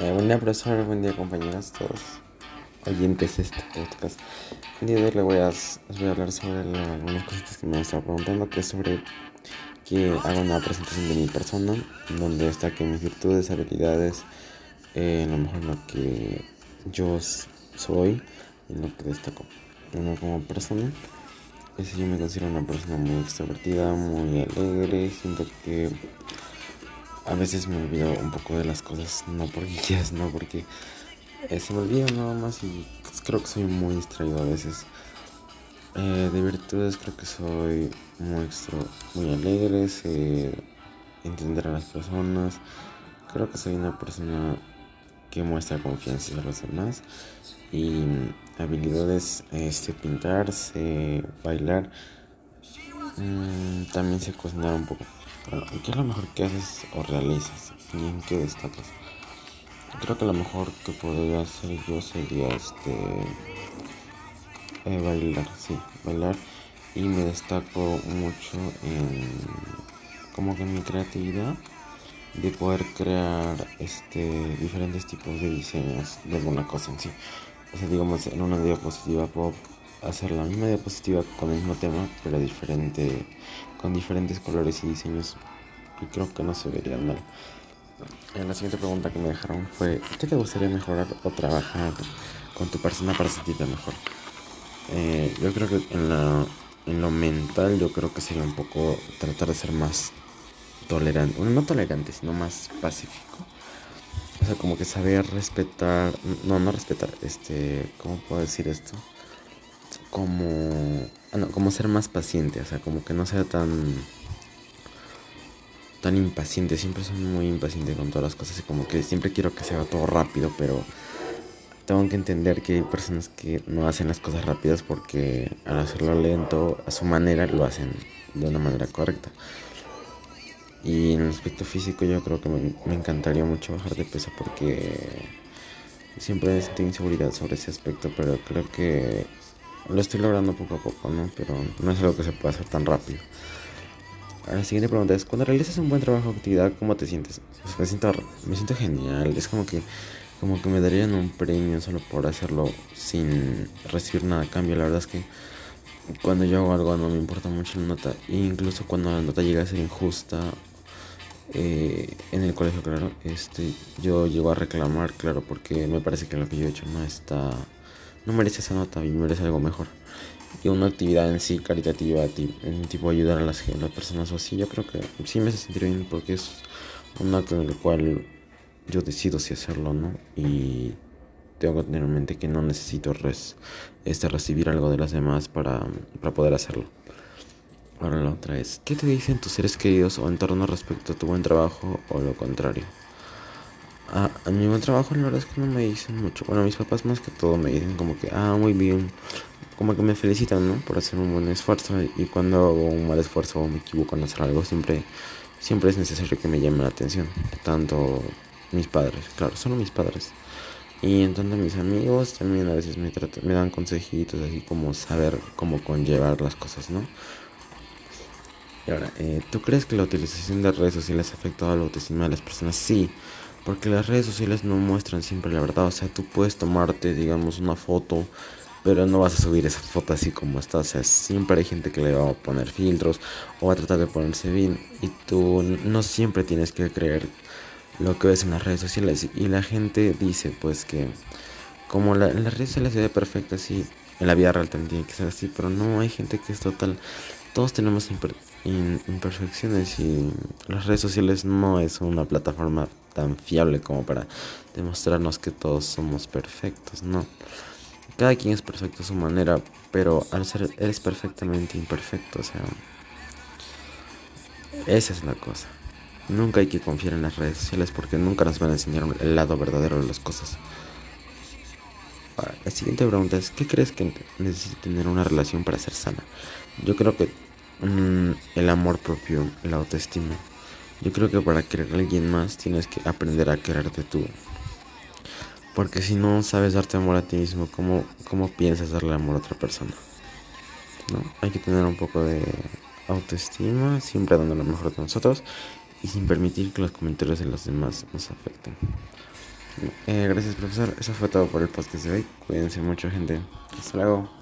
Eh, buen día, profesor. Buen día, compañeros, todos oyentes de este podcast. El día de hoy les voy a, les voy a hablar sobre la, algunas cositas que me han estado preguntando, que es sobre que haga una presentación de mi persona, donde destaque mis virtudes, habilidades, eh, lo mejor lo que yo soy y lo que destaco uno como persona. Es yo me considero una persona muy extrovertida, muy alegre, siento que a veces me olvido un poco de las cosas, no por guías, no porque eh, se me olvida nada más y pues, creo que soy muy distraído a veces. Eh, de virtudes creo que soy muy extra, muy alegre, sé entender a las personas, creo que soy una persona que muestra confianza a los demás y habilidades este pintar sé bailar mm, también sé cocinar un poco ¿Qué es lo mejor que haces o realizas? ¿Y en qué destacas? Creo que lo mejor que podría hacer yo sería este eh, bailar, sí, bailar y me destaco mucho en como que mi creatividad de poder crear este diferentes tipos de diseños de alguna cosa en sí. O sea, digamos, en una diapositiva puedo hacer la misma diapositiva con el mismo tema, pero diferente, con diferentes colores y diseños. Y creo que no se vería mal. En la siguiente pregunta que me dejaron fue, ¿qué te gustaría mejorar o trabajar con tu persona para sentirte mejor? Eh, yo creo que en, la, en lo mental yo creo que sería un poco tratar de ser más tolerante, bueno, no tolerante, sino más pacífico. O sea, como que saber respetar, no, no respetar, este, ¿cómo puedo decir esto? Como, bueno, como ser más paciente, o sea, como que no sea tan tan impaciente, siempre soy muy impaciente con todas las cosas y como que siempre quiero que se haga todo rápido, pero tengo que entender que hay personas que no hacen las cosas rápidas porque al hacerlo lento, a su manera, lo hacen de una manera correcta. Y en el aspecto físico yo creo que me, me encantaría mucho bajar de peso porque siempre he sentido inseguridad sobre ese aspecto, pero creo que lo estoy logrando poco a poco, ¿no? Pero no es algo que se pueda hacer tan rápido. La siguiente pregunta es, cuando realizas un buen trabajo o actividad, ¿cómo te sientes? Pues me siento, me siento genial, es como que, como que me darían un premio solo por hacerlo sin recibir nada a cambio. La verdad es que cuando yo hago algo no me importa mucho la nota, e incluso cuando la nota llega a ser injusta, eh, en el colegio, claro, este, yo llego a reclamar, claro, porque me parece que lo que yo he hecho no está no merece esa nota y merece algo mejor. Y una actividad en sí caritativa, tipo ayudar a las, personas o así, yo creo que sí me hace sentir bien porque es un acto en el cual yo decido si hacerlo no. Y tengo que tener en mente que no necesito res, este, recibir algo de las demás para, para poder hacerlo. Ahora la otra es, ¿qué te dicen tus seres queridos o entorno respecto a tu buen trabajo o lo contrario? A, mi buen trabajo la verdad es que no me dicen mucho. Bueno, mis papás más que todo me dicen como que, ah, muy bien. Como que me felicitan, ¿no? Por hacer un buen esfuerzo. Y cuando hago un mal esfuerzo o me equivoco en hacer algo, siempre, siempre es necesario que me llame la atención. Tanto mis padres, claro, solo mis padres. Y en tanto mis amigos también a veces me, me dan consejitos, así como saber cómo conllevar las cosas, ¿no? Y ahora, eh, ¿tú crees que la utilización de redes sociales ha afectado a la autoestima de las personas? Sí. Porque las redes sociales no muestran siempre la verdad. O sea, tú puedes tomarte, digamos, una foto, pero no vas a subir esa foto así como está. O sea, siempre hay gente que le va a poner filtros o va a tratar de ponerse bien. Y tú no siempre tienes que creer lo que ves en las redes sociales. Y la gente dice, pues, que como la, en las redes sociales se ve perfecta así, en la vida real también tiene que ser así. Pero no hay gente que es total. Todos tenemos imperfecciones y las redes sociales no es una plataforma tan fiable como para demostrarnos que todos somos perfectos, no. Cada quien es perfecto a su manera, pero al ser eres perfectamente imperfecto, o sea, esa es la cosa. Nunca hay que confiar en las redes sociales porque nunca nos van a enseñar el lado verdadero de las cosas. La siguiente pregunta es, ¿qué crees que necesita tener una relación para ser sana? Yo creo que mm, el amor propio, la autoestima. Yo creo que para querer a alguien más tienes que aprender a quererte tú. Porque si no sabes darte amor a ti mismo, ¿cómo, cómo piensas darle amor a otra persona? ¿No? Hay que tener un poco de autoestima, siempre dando lo mejor de nosotros y sin permitir que los comentarios de los demás nos afecten. Eh, gracias, profesor. Eso fue todo por el podcast de hoy. Cuídense mucho, gente. Hasta luego.